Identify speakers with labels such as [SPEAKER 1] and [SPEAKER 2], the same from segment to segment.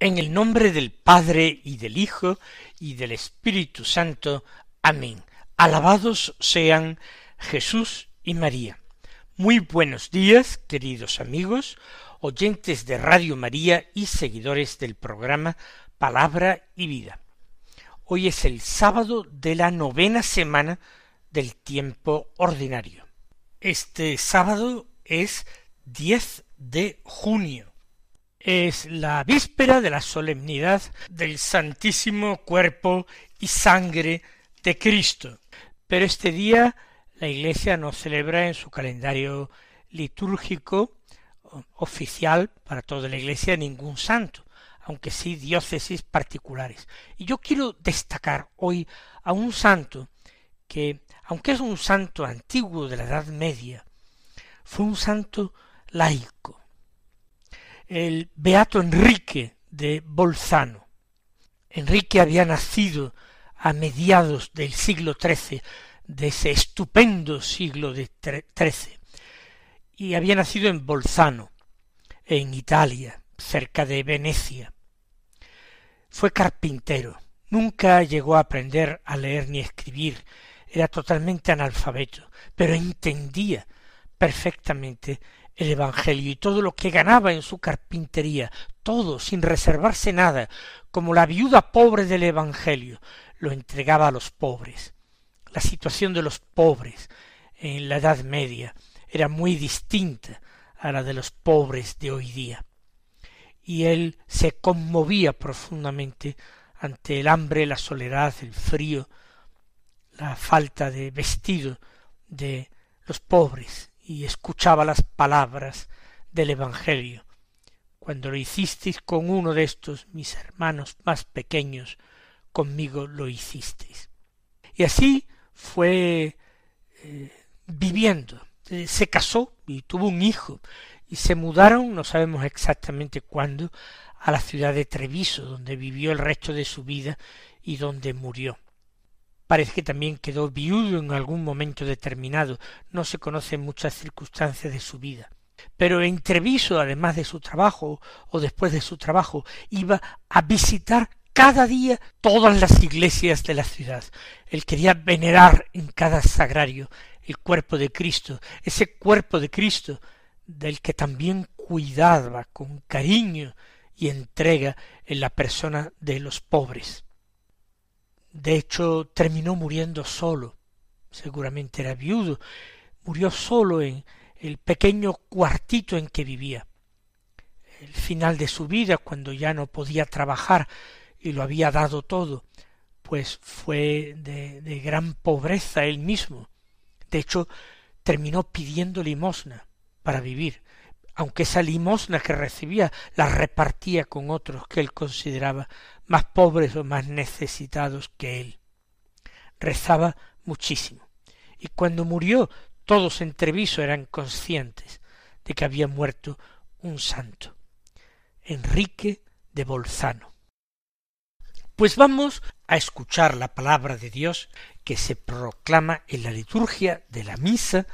[SPEAKER 1] En el nombre del Padre y del Hijo y del Espíritu Santo. Amén. Alabados sean Jesús y María. Muy buenos días, queridos amigos, oyentes de Radio María y seguidores del programa Palabra y Vida. Hoy es el sábado de la novena semana del tiempo ordinario. Este sábado es 10 de junio es la víspera de la solemnidad del Santísimo Cuerpo y Sangre de Cristo. Pero este día la Iglesia no celebra en su calendario litúrgico oficial para toda la Iglesia ningún santo, aunque sí diócesis particulares. Y yo quiero destacar hoy a un santo que, aunque es un santo antiguo de la Edad Media, fue un santo laico, el beato Enrique de Bolzano. Enrique había nacido a mediados del siglo XIII, de ese estupendo siglo de XIII, y había nacido en Bolzano, en Italia, cerca de Venecia. Fue carpintero, nunca llegó a aprender a leer ni escribir, era totalmente analfabeto, pero entendía perfectamente el Evangelio y todo lo que ganaba en su carpintería, todo sin reservarse nada, como la viuda pobre del Evangelio, lo entregaba a los pobres. La situación de los pobres en la Edad Media era muy distinta a la de los pobres de hoy día. Y él se conmovía profundamente ante el hambre, la soledad, el frío, la falta de vestido de los pobres y escuchaba las palabras del Evangelio. Cuando lo hicisteis con uno de estos mis hermanos más pequeños, conmigo lo hicisteis. Y así fue eh, viviendo. Eh, se casó y tuvo un hijo y se mudaron, no sabemos exactamente cuándo, a la ciudad de Treviso, donde vivió el resto de su vida y donde murió. Parece que también quedó viudo en algún momento determinado, no se conocen muchas circunstancias de su vida. Pero en Treviso, además de su trabajo o después de su trabajo, iba a visitar cada día todas las iglesias de la ciudad. Él quería venerar en cada sagrario el cuerpo de Cristo, ese cuerpo de Cristo del que también cuidaba con cariño y entrega en la persona de los pobres. De hecho, terminó muriendo solo. Seguramente era viudo. Murió solo en el pequeño cuartito en que vivía. El final de su vida, cuando ya no podía trabajar y lo había dado todo, pues fue de, gran pobreza él mismo. De hecho, terminó pidiendo limosna para vivir, aunque esa limosna que recibía la repartía con otros que él consideraba más pobres o más necesitados que él. Rezaba muchísimo. Y cuando murió, todos en Treviso eran conscientes de que había muerto un santo, Enrique de Bolzano. Pues vamos a escuchar la palabra de Dios que se proclama en la liturgia de la misa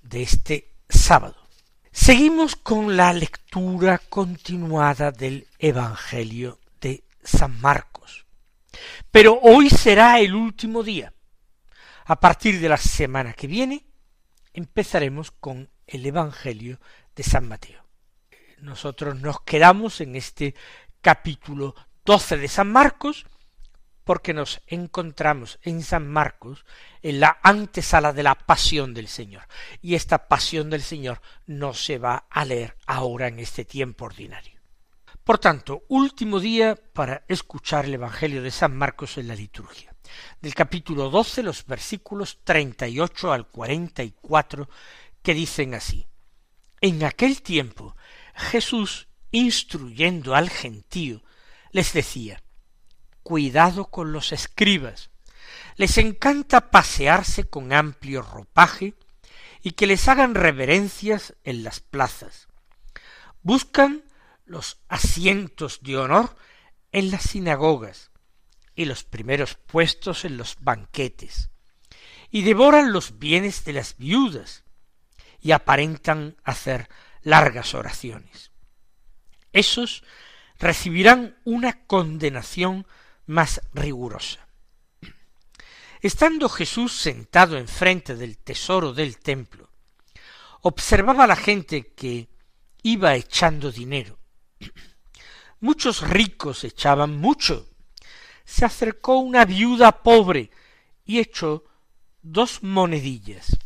[SPEAKER 1] de este sábado. Seguimos con la lectura continuada del Evangelio de San Marcos. Pero hoy será el último día. A partir de la semana que viene empezaremos con el Evangelio de San Mateo. Nosotros nos quedamos en este capítulo doce de San Marcos porque nos encontramos en San Marcos en la antesala de la pasión del Señor. Y esta pasión del Señor no se va a leer ahora en este tiempo ordinario. Por tanto, último día para escuchar el Evangelio de San Marcos en la liturgia. Del capítulo 12, los versículos 38 al 44, que dicen así. En aquel tiempo, Jesús, instruyendo al gentío, les decía, Cuidado con los escribas. Les encanta pasearse con amplio ropaje y que les hagan reverencias en las plazas. Buscan los asientos de honor en las sinagogas y los primeros puestos en los banquetes, y devoran los bienes de las viudas, y aparentan hacer largas oraciones. Esos recibirán una condenación más rigurosa. Estando Jesús sentado enfrente del tesoro del templo, observaba a la gente que iba echando dinero. Muchos ricos echaban mucho. Se acercó una viuda pobre y echó dos monedillas,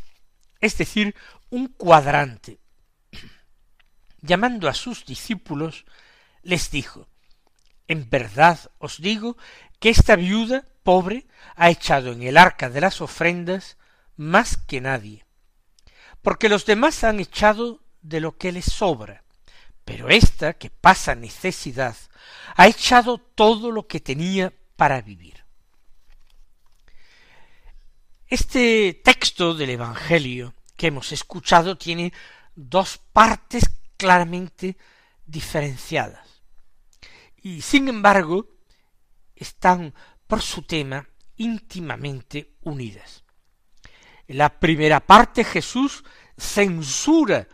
[SPEAKER 1] es decir, un cuadrante. Llamando a sus discípulos, les dijo, En verdad os digo que esta viuda pobre ha echado en el arca de las ofrendas más que nadie, porque los demás han echado de lo que les sobra, pero ésta, que pasa necesidad, ha echado todo lo que tenía para vivir. Este texto del Evangelio que hemos escuchado tiene dos partes claramente diferenciadas. Y sin embargo, están por su tema íntimamente unidas. En la primera parte Jesús censura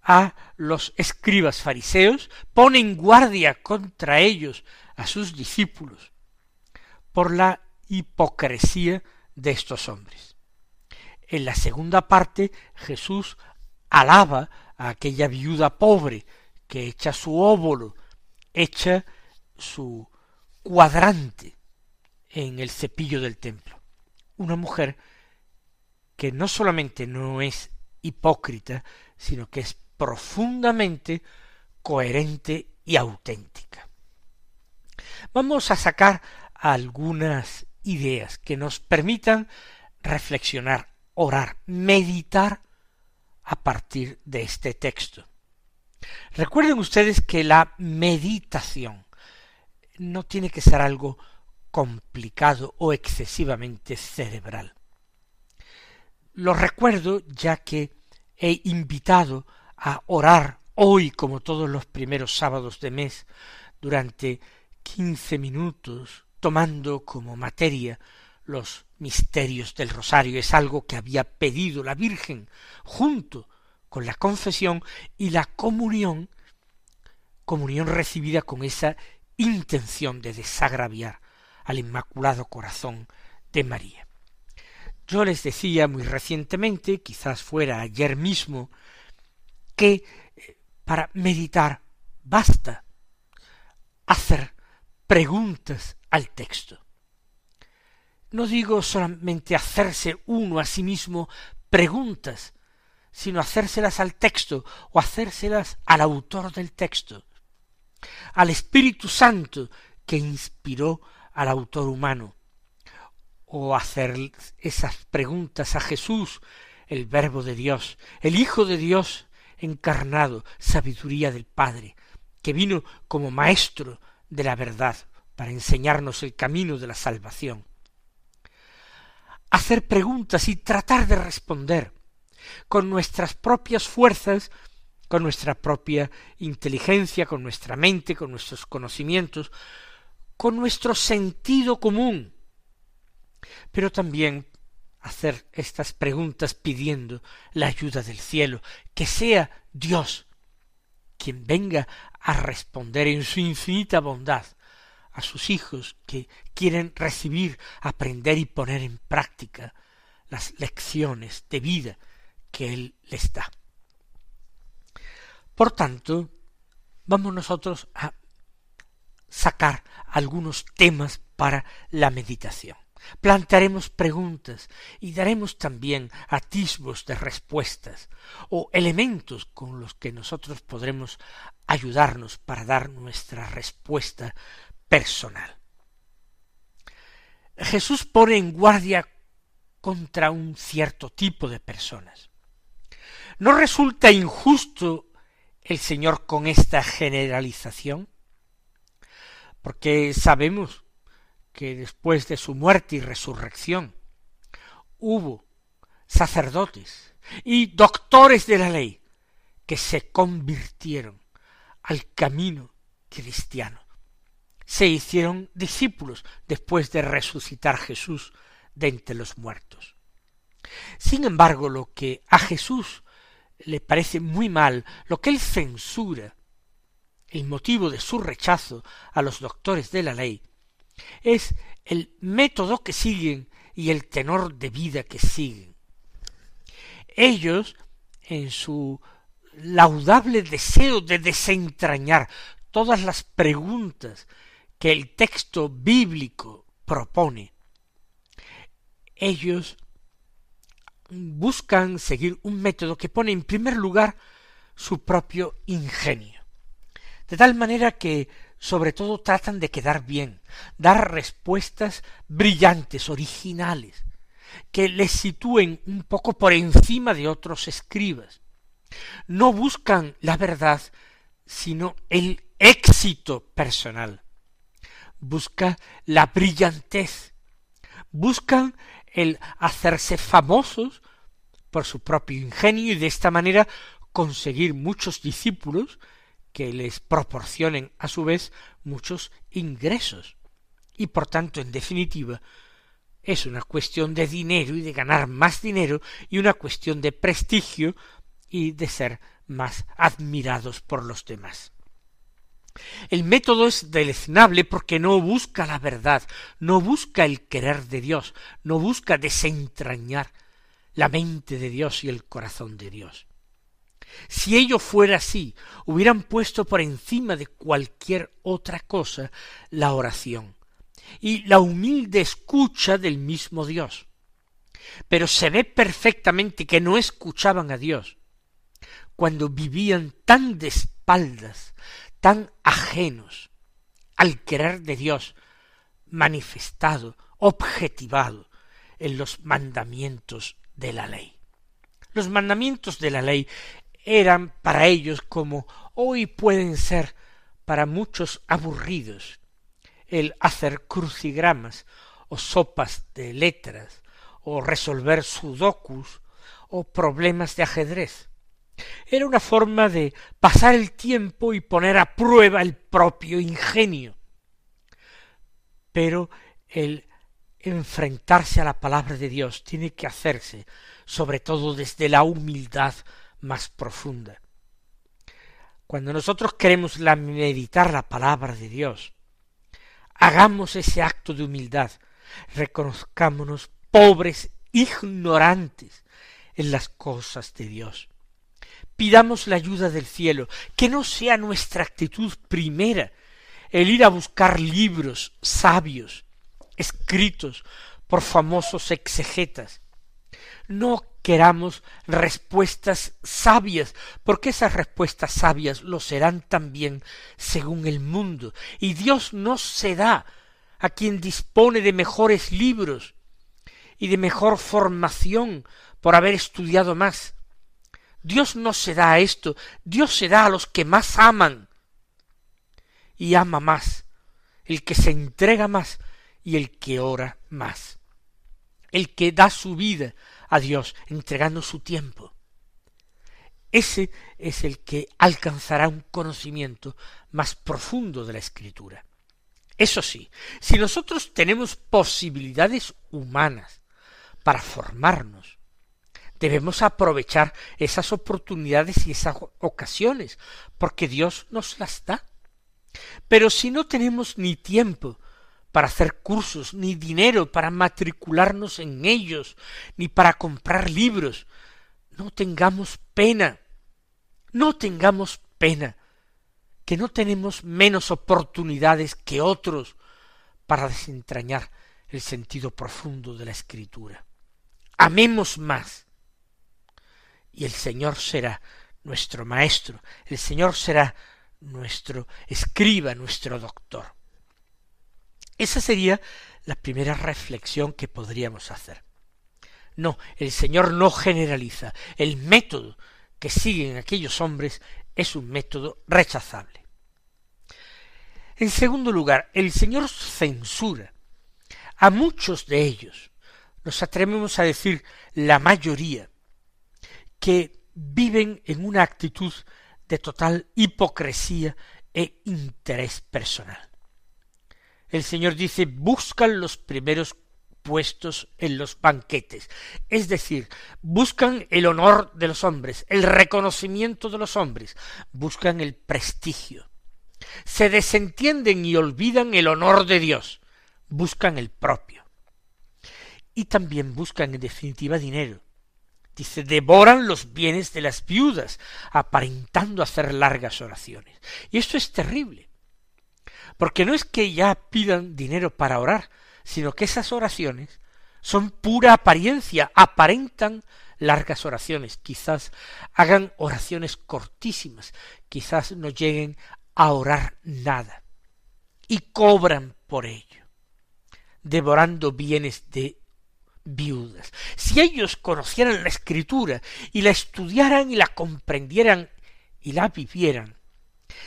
[SPEAKER 1] a los escribas fariseos, pone en guardia contra ellos a sus discípulos por la hipocresía de estos hombres. En la segunda parte Jesús alaba a aquella viuda pobre que echa su óvulo, echa su cuadrante en el cepillo del templo. Una mujer que no solamente no es hipócrita, sino que es profundamente coherente y auténtica. Vamos a sacar algunas ideas que nos permitan reflexionar, orar, meditar a partir de este texto. Recuerden ustedes que la meditación no tiene que ser algo complicado o excesivamente cerebral. Lo recuerdo ya que he invitado a orar hoy como todos los primeros sábados de mes durante quince minutos tomando como materia los misterios del rosario. Es algo que había pedido la Virgen junto con la confesión y la comunión, comunión recibida con esa intención de desagraviar al Inmaculado Corazón de María. Yo les decía muy recientemente, quizás fuera ayer mismo, que eh, para meditar basta hacer preguntas al texto. No digo solamente hacerse uno a sí mismo preguntas, sino hacérselas al texto o hacérselas al autor del texto, al Espíritu Santo que inspiró al autor humano, o hacer esas preguntas a Jesús, el Verbo de Dios, el Hijo de Dios, encarnado, sabiduría del Padre, que vino como maestro de la verdad para enseñarnos el camino de la salvación. Hacer preguntas y tratar de responder con nuestras propias fuerzas, con nuestra propia inteligencia, con nuestra mente, con nuestros conocimientos, con nuestro sentido común, pero también hacer estas preguntas pidiendo la ayuda del cielo, que sea Dios quien venga a responder en su infinita bondad a sus hijos que quieren recibir, aprender y poner en práctica las lecciones de vida que Él les da. Por tanto, vamos nosotros a sacar algunos temas para la meditación. plantearemos preguntas y daremos también atisbos de respuestas o elementos con los que nosotros podremos ayudarnos para dar nuestra respuesta personal. Jesús pone en guardia contra un cierto tipo de personas. ¿No resulta injusto el Señor con esta generalización? Porque sabemos que después de su muerte y resurrección hubo sacerdotes y doctores de la ley que se convirtieron al camino cristiano. Se hicieron discípulos después de resucitar Jesús de entre los muertos. Sin embargo, lo que a Jesús le parece muy mal, lo que él censura, el motivo de su rechazo a los doctores de la ley, es el método que siguen y el tenor de vida que siguen. Ellos, en su laudable deseo de desentrañar todas las preguntas que el texto bíblico propone, ellos buscan seguir un método que pone en primer lugar su propio ingenio. De tal manera que sobre todo tratan de quedar bien, dar respuestas brillantes, originales, que les sitúen un poco por encima de otros escribas. No buscan la verdad, sino el éxito personal. Busca la brillantez. Buscan el hacerse famosos por su propio ingenio y de esta manera conseguir muchos discípulos que les proporcionen a su vez muchos ingresos. Y por tanto, en definitiva, es una cuestión de dinero y de ganar más dinero y una cuestión de prestigio y de ser más admirados por los demás. El método es deleznable porque no busca la verdad, no busca el querer de Dios, no busca desentrañar la mente de Dios y el corazón de Dios. Si ello fuera así, hubieran puesto por encima de cualquier otra cosa la oración y la humilde escucha del mismo Dios. Pero se ve perfectamente que no escuchaban a Dios cuando vivían tan de espaldas, tan ajenos al querer de Dios manifestado, objetivado en los mandamientos de la ley. Los mandamientos de la ley eran para ellos como hoy pueden ser para muchos aburridos el hacer crucigramas o sopas de letras o resolver sudokus o problemas de ajedrez. Era una forma de pasar el tiempo y poner a prueba el propio ingenio. Pero el enfrentarse a la palabra de Dios tiene que hacerse sobre todo desde la humildad más profunda. Cuando nosotros queremos meditar la palabra de Dios, hagamos ese acto de humildad, reconozcámonos pobres, ignorantes en las cosas de Dios. Pidamos la ayuda del cielo, que no sea nuestra actitud primera el ir a buscar libros sabios, escritos por famosos exegetas. No queramos respuestas sabias, porque esas respuestas sabias lo serán también según el mundo, y Dios no se da a quien dispone de mejores libros y de mejor formación por haber estudiado más. Dios no se da a esto, Dios se da a los que más aman y ama más, el que se entrega más y el que ora más, el que da su vida a Dios, entregando su tiempo. Ese es el que alcanzará un conocimiento más profundo de la Escritura. Eso sí, si nosotros tenemos posibilidades humanas para formarnos, debemos aprovechar esas oportunidades y esas ocasiones, porque Dios nos las da. Pero si no tenemos ni tiempo para hacer cursos, ni dinero para matricularnos en ellos, ni para comprar libros. No tengamos pena, no tengamos pena, que no tenemos menos oportunidades que otros para desentrañar el sentido profundo de la escritura. Amemos más. Y el Señor será nuestro maestro, el Señor será nuestro escriba, nuestro doctor. Esa sería la primera reflexión que podríamos hacer. No, el Señor no generaliza. El método que siguen aquellos hombres es un método rechazable. En segundo lugar, el Señor censura a muchos de ellos, nos atrevemos a decir la mayoría, que viven en una actitud de total hipocresía e interés personal. El Señor dice, buscan los primeros puestos en los banquetes, es decir, buscan el honor de los hombres, el reconocimiento de los hombres, buscan el prestigio, se desentienden y olvidan el honor de Dios, buscan el propio. Y también buscan en definitiva dinero. Dice, devoran los bienes de las viudas, aparentando hacer largas oraciones. Y esto es terrible, porque no es que ya pidan dinero para orar, sino que esas oraciones son pura apariencia, aparentan largas oraciones, quizás hagan oraciones cortísimas, quizás no lleguen a orar nada, y cobran por ello, devorando bienes de viudas. Si ellos conocieran la escritura y la estudiaran y la comprendieran y la vivieran,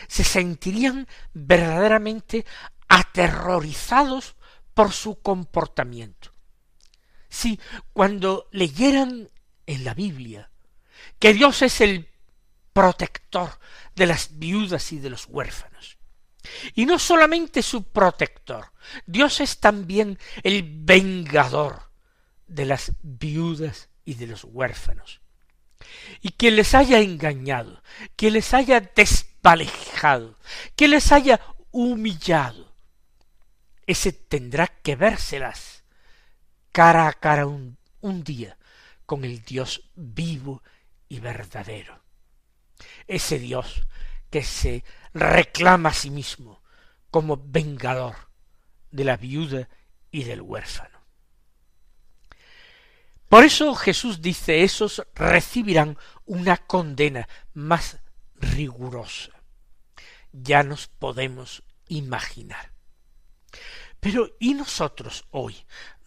[SPEAKER 1] se sentirían verdaderamente aterrorizados por su comportamiento. Si cuando leyeran en la Biblia que Dios es el protector de las viudas y de los huérfanos, y no solamente su protector, Dios es también el vengador de las viudas y de los huérfanos. Y quien les haya engañado, quien les haya desvalejado, que les haya humillado, ese tendrá que vérselas cara a cara un día con el Dios vivo y verdadero. Ese Dios que se reclama a sí mismo como vengador de la viuda y del huérfano. Por eso Jesús dice, esos recibirán una condena más rigurosa. Ya nos podemos imaginar. Pero ¿y nosotros hoy?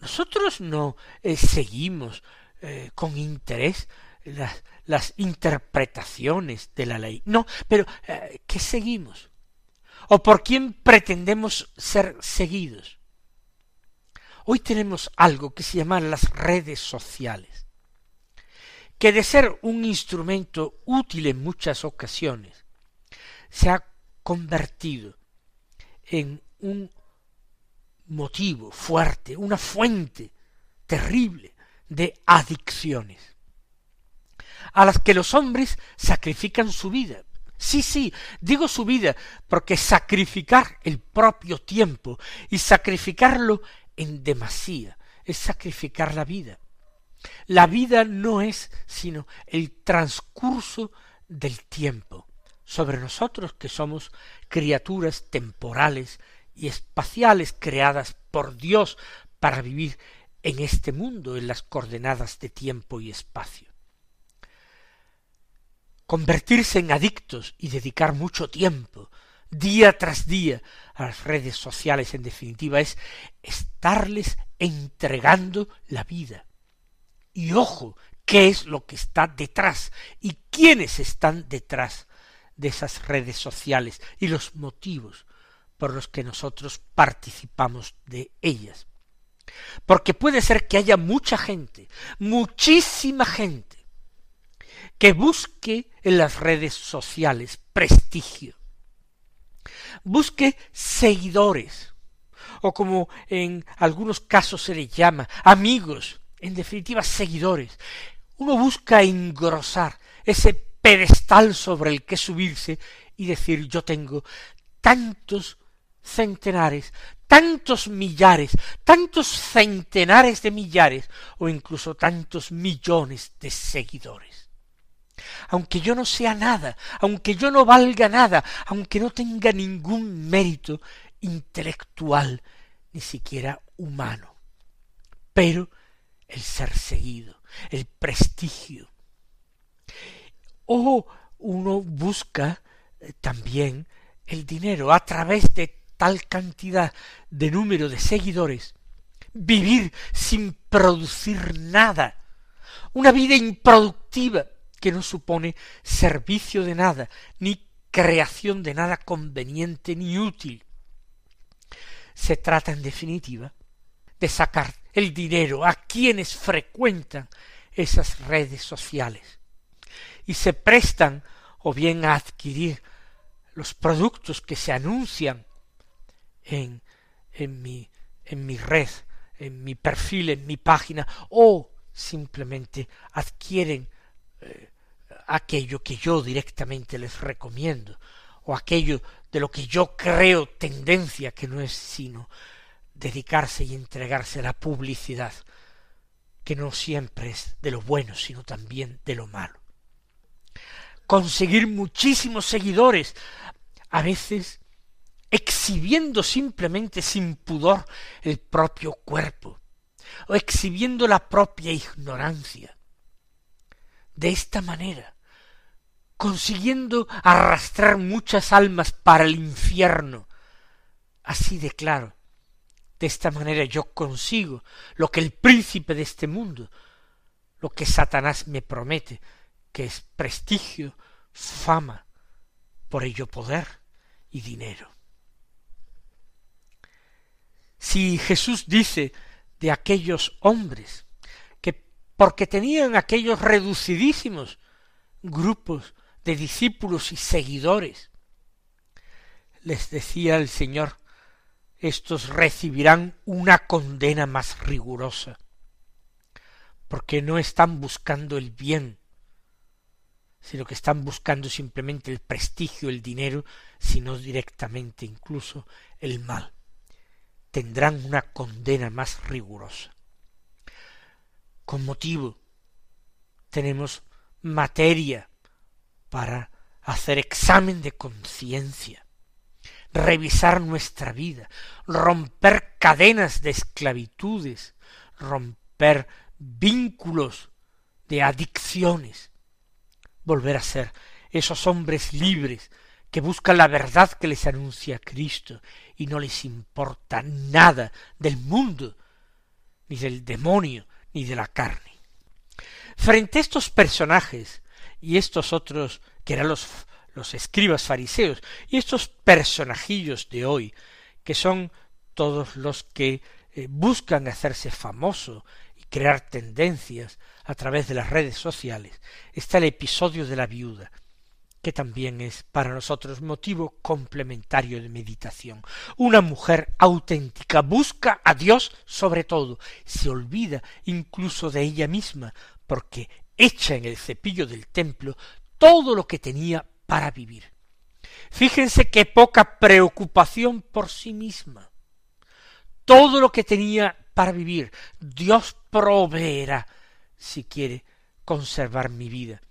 [SPEAKER 1] Nosotros no eh, seguimos eh, con interés las, interpretaciones de la ley. No, pero eh, ¿qué seguimos? ¿O por quién pretendemos ser seguidos? Hoy tenemos algo que se llama las redes sociales, que de ser un instrumento útil en muchas ocasiones, se ha convertido en un motivo fuerte, una fuente terrible de adicciones, a las que los hombres sacrifican su vida. Sí, sí, digo su vida, porque sacrificar el propio tiempo y sacrificarlo en demasía es sacrificar la vida. La vida no es sino el transcurso del tiempo sobre nosotros que somos criaturas temporales y espaciales creadas por Dios para vivir en este mundo, en las coordenadas de tiempo y espacio. Convertirse en adictos y dedicar mucho tiempo, día tras día, a las redes sociales, en definitiva, es estarles entregando la vida. Y ojo, qué es lo que está detrás y quiénes están detrás de esas redes sociales y los motivos por los que nosotros participamos de ellas. Porque puede ser que haya mucha gente, muchísima gente, que busque en las redes sociales prestigio, busque seguidores, o como en algunos casos se le llama, amigos, en definitiva seguidores. Uno busca engrosar ese pedestal sobre el que subirse y decir yo tengo tantos centenares, tantos millares, tantos centenares de millares o incluso tantos millones de seguidores. Aunque yo no sea nada, aunque yo no valga nada, aunque no tenga ningún mérito intelectual, ni siquiera humano. pero el ser seguido, el prestigio. O uno busca eh, también el dinero a través de tal cantidad de número de seguidores, vivir sin producir nada, una vida improductiva que no supone servicio de nada, ni creación de nada conveniente ni útil. Se trata, en definitiva, de sacar el dinero a quienes frecuentan esas redes sociales y se prestan o bien a adquirir los productos que se anuncian en, en, mi, en mi red, en mi perfil, en mi página, o simplemente adquieren aquello que yo directamente les recomiendo, o aquello de lo que yo creo tendencia, que no es sino dedicarse y entregarse a la publicidad, que no siempre es de lo bueno, sino también de lo malo. Conseguir muchísimos seguidores, a veces exhibiendo simplemente sin pudor el propio cuerpo, o exhibiendo la propia ignorancia. De esta manera, consiguiendo arrastrar muchas almas para el infierno. Así de claro. De esta manera yo consigo lo que el príncipe de este mundo, lo que Satanás me promete, que es prestigio, fama, por ello poder y dinero. Si Jesús dice de aquellos hombres que porque tenían aquellos reducidísimos grupos de discípulos y seguidores, les decía el Señor, estos recibirán una condena más rigurosa, porque no están buscando el bien, sino que están buscando simplemente el prestigio, el dinero, sino directamente incluso el mal. Tendrán una condena más rigurosa. Con motivo tenemos materia para hacer examen de conciencia, revisar nuestra vida, romper cadenas de esclavitudes, romper vínculos de adicciones, volver a ser esos hombres libres que buscan la verdad que les anuncia Cristo y no les importa nada del mundo, ni del demonio, ni de la carne. Frente a estos personajes y estos otros que eran los, los escribas fariseos y estos personajillos de hoy que son todos los que eh, buscan hacerse famoso y crear tendencias a través de las redes sociales, está el episodio de la viuda, que también es para nosotros motivo complementario de meditación. Una mujer auténtica busca a Dios sobre todo, se olvida incluso de ella misma, porque echa en el cepillo del templo todo lo que tenía para vivir. Fíjense qué poca preocupación por sí misma. Todo lo que tenía para vivir, Dios proveerá si quiere conservar mi vida.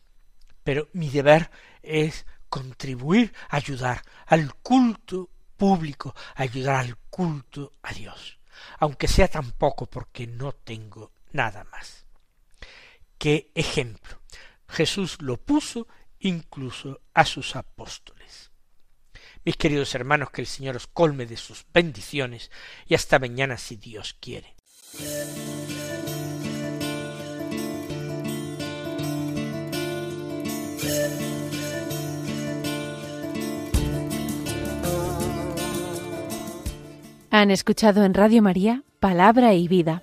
[SPEAKER 1] Pero mi deber es contribuir, ayudar al culto público, ayudar al culto a Dios, aunque sea tan poco porque no tengo nada más. Qué ejemplo. Jesús lo puso incluso a sus apóstoles. Mis queridos hermanos, que el Señor os colme de sus bendiciones y hasta mañana si Dios quiere.
[SPEAKER 2] Han escuchado en Radio María Palabra y Vida,